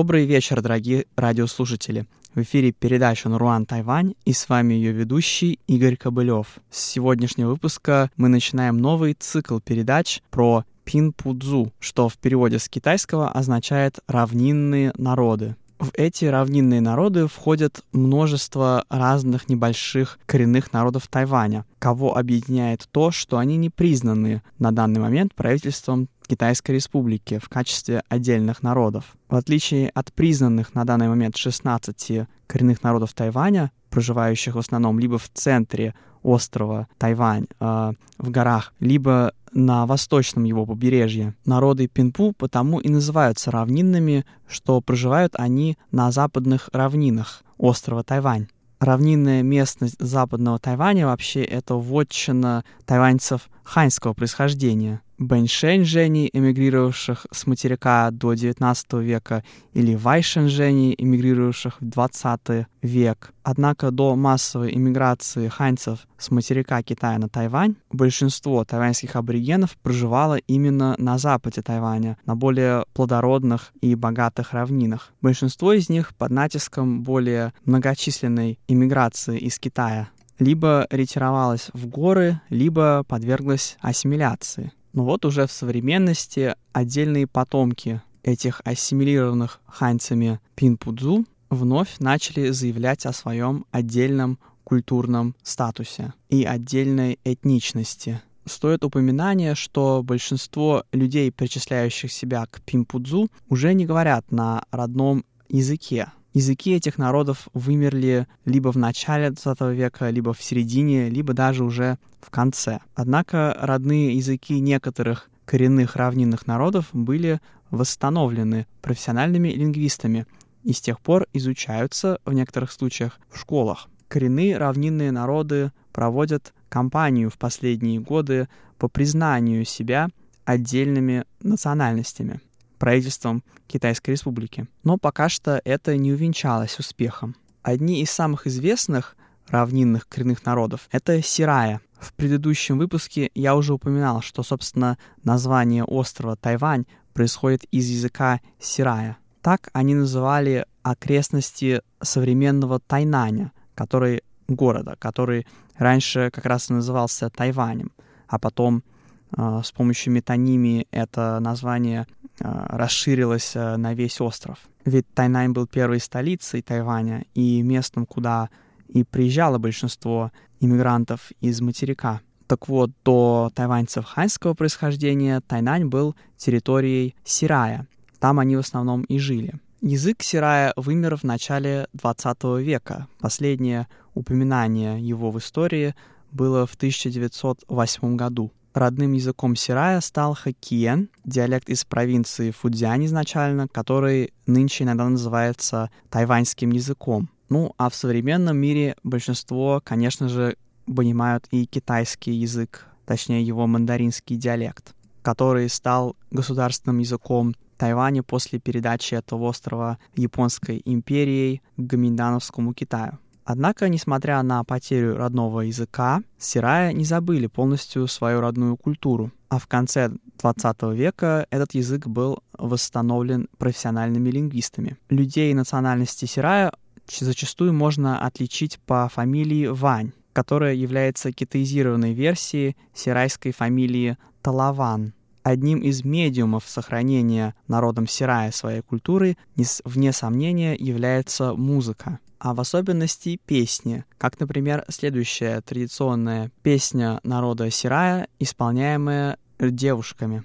Добрый вечер, дорогие радиослушатели. В эфире передача «Наруан Тайвань» и с вами ее ведущий Игорь Кобылев. С сегодняшнего выпуска мы начинаем новый цикл передач про Пинпудзу, что в переводе с китайского означает «равнинные народы». В эти равнинные народы входят множество разных небольших коренных народов Тайваня, кого объединяет то, что они не признаны на данный момент правительством Китайской Республики в качестве отдельных народов. В отличие от признанных на данный момент 16 коренных народов Тайваня, проживающих в основном либо в центре острова Тайвань, э, в горах, либо на восточном его побережье. Народы Пинпу потому и называются равнинными, что проживают они на западных равнинах острова Тайвань. Равнинная местность западного Тайваня вообще это вотчина тайваньцев ханьского происхождения – бэньшэньжэней, эмигрировавших с материка до XIX века, или вайшэньжэней, эмигрировавших в XX век. Однако до массовой эмиграции ханьцев с материка Китая на Тайвань большинство тайваньских аборигенов проживало именно на западе Тайваня, на более плодородных и богатых равнинах. Большинство из них под натиском более многочисленной иммиграции из Китая либо ретировалась в горы, либо подверглась ассимиляции. Но вот уже в современности отдельные потомки этих ассимилированных ханьцами пинпудзу вновь начали заявлять о своем отдельном культурном статусе и отдельной этничности. Стоит упоминание, что большинство людей, причисляющих себя к пимпудзу, уже не говорят на родном языке, Языки этих народов вымерли либо в начале XX века, либо в середине, либо даже уже в конце. Однако родные языки некоторых коренных равнинных народов были восстановлены профессиональными лингвистами и с тех пор изучаются в некоторых случаях в школах. Коренные равнинные народы проводят кампанию в последние годы по признанию себя отдельными национальностями правительством Китайской Республики. Но пока что это не увенчалось успехом. Одни из самых известных равнинных коренных народов — это Сирая. В предыдущем выпуске я уже упоминал, что, собственно, название острова Тайвань происходит из языка Сирая. Так они называли окрестности современного Тайнаня, который города, который раньше как раз назывался Тайванем, а потом с помощью метонимии это название а, расширилась а, на весь остров. Ведь Тайнань был первой столицей Тайваня и местом, куда и приезжало большинство иммигрантов из материка. Так вот, до тайваньцев ханьского происхождения Тайнань был территорией Сирая. Там они в основном и жили. Язык Сирая вымер в начале 20 века. Последнее упоминание его в истории было в 1908 году. Родным языком Сирая стал хоккиен, диалект из провинции Фудзянь изначально, который нынче иногда называется тайваньским языком. Ну, а в современном мире большинство, конечно же, понимают и китайский язык, точнее его мандаринский диалект, который стал государственным языком Тайваня после передачи этого острова Японской империей к Гаминдановскому Китаю. Однако, несмотря на потерю родного языка, сирая не забыли полностью свою родную культуру. А в конце 20 века этот язык был восстановлен профессиональными лингвистами. Людей национальности сирая зачастую можно отличить по фамилии Вань, которая является китаизированной версией сирайской фамилии Талаван. Одним из медиумов сохранения народом Сирая своей культуры, вне сомнения, является музыка а в особенности песни, как, например, следующая традиционная песня народа Сирая, исполняемая девушками.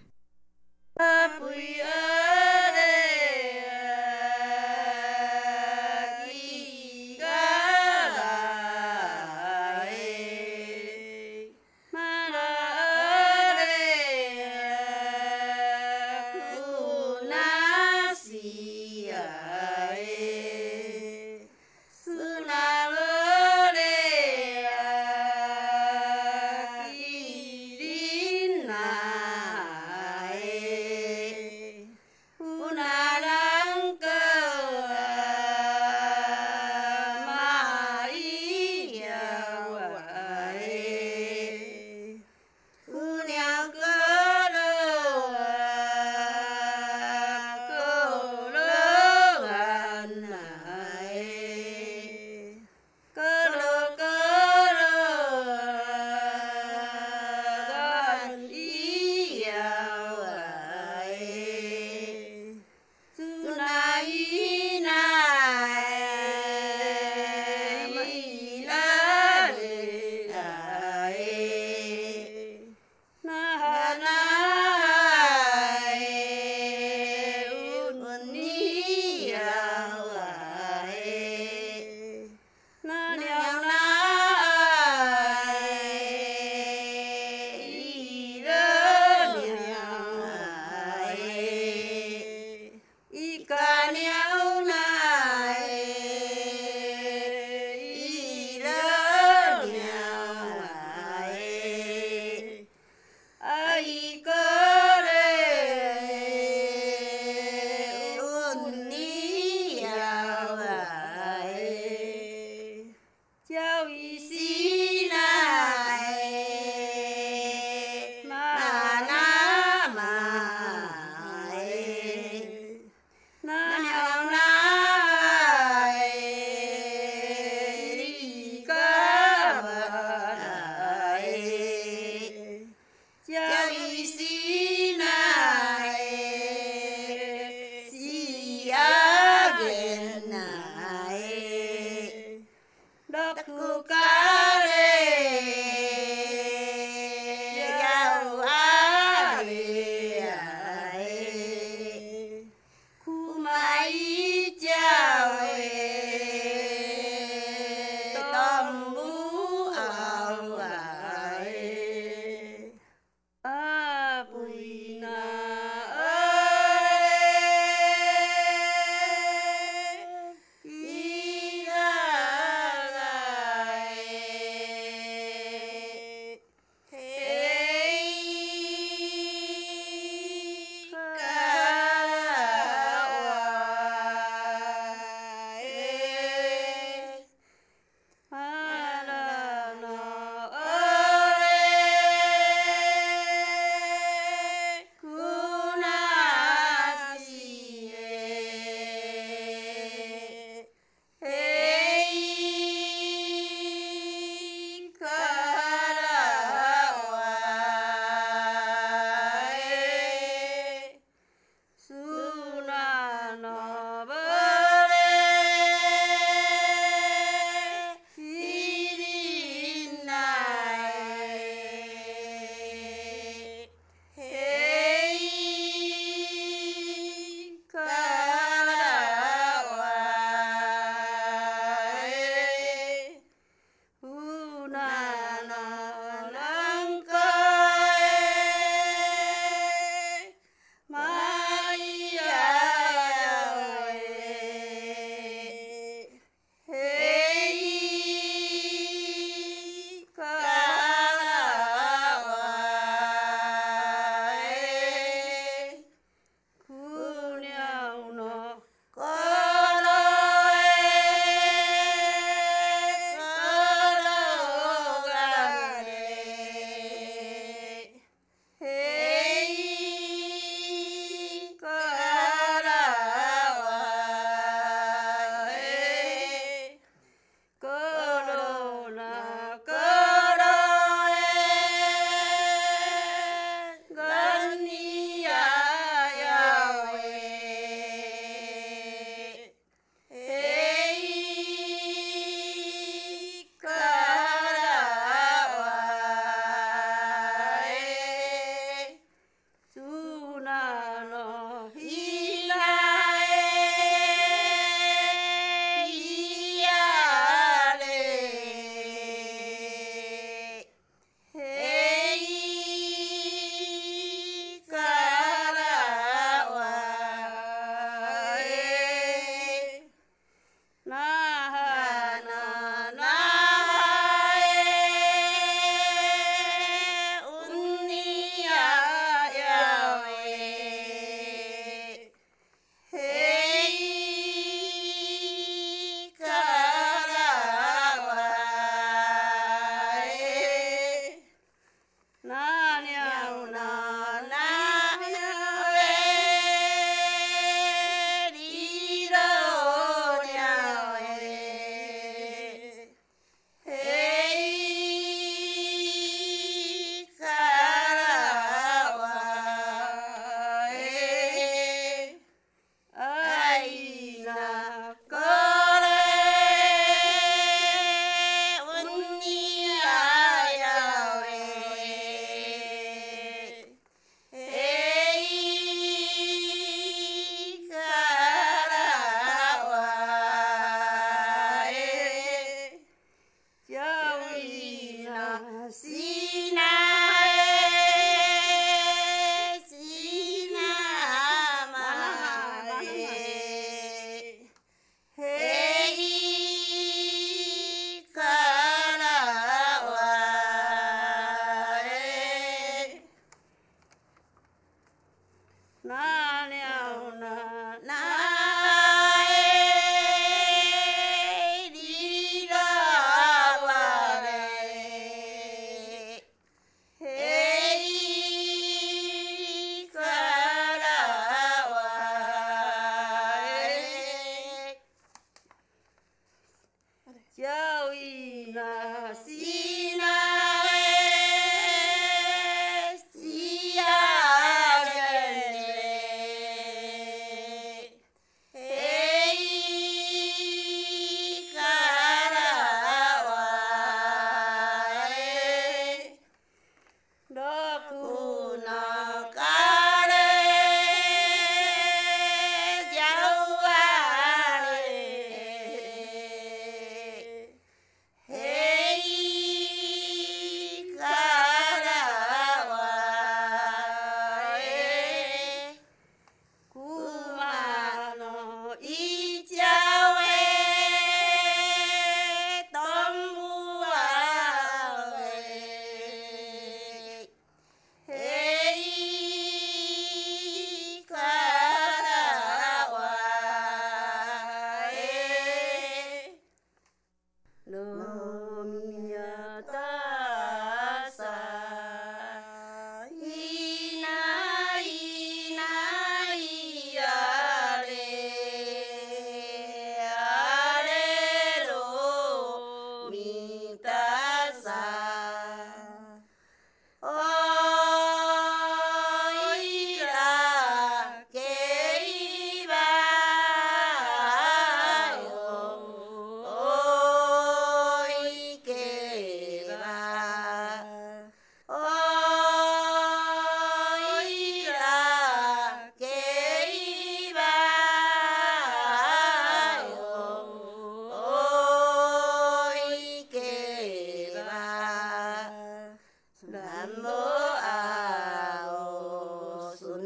Piauí, nasci.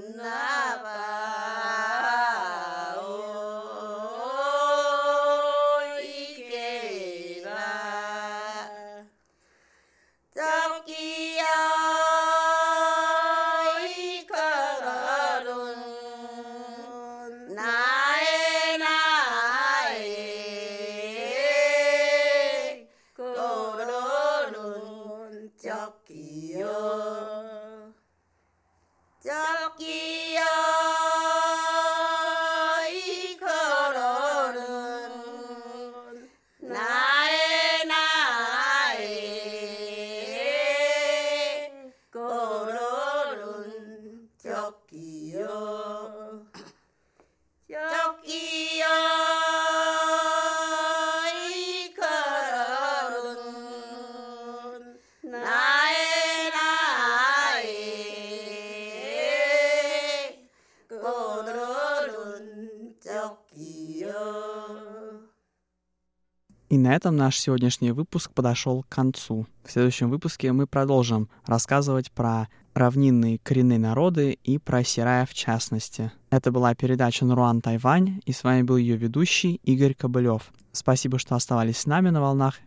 சொன்ன Joki. И на этом наш сегодняшний выпуск подошел к концу. В следующем выпуске мы продолжим рассказывать про равнинные коренные народы и про Сирая в частности. Это была передача «Наруан Тайвань», и с вами был ее ведущий Игорь Кобылев. Спасибо, что оставались с нами на волнах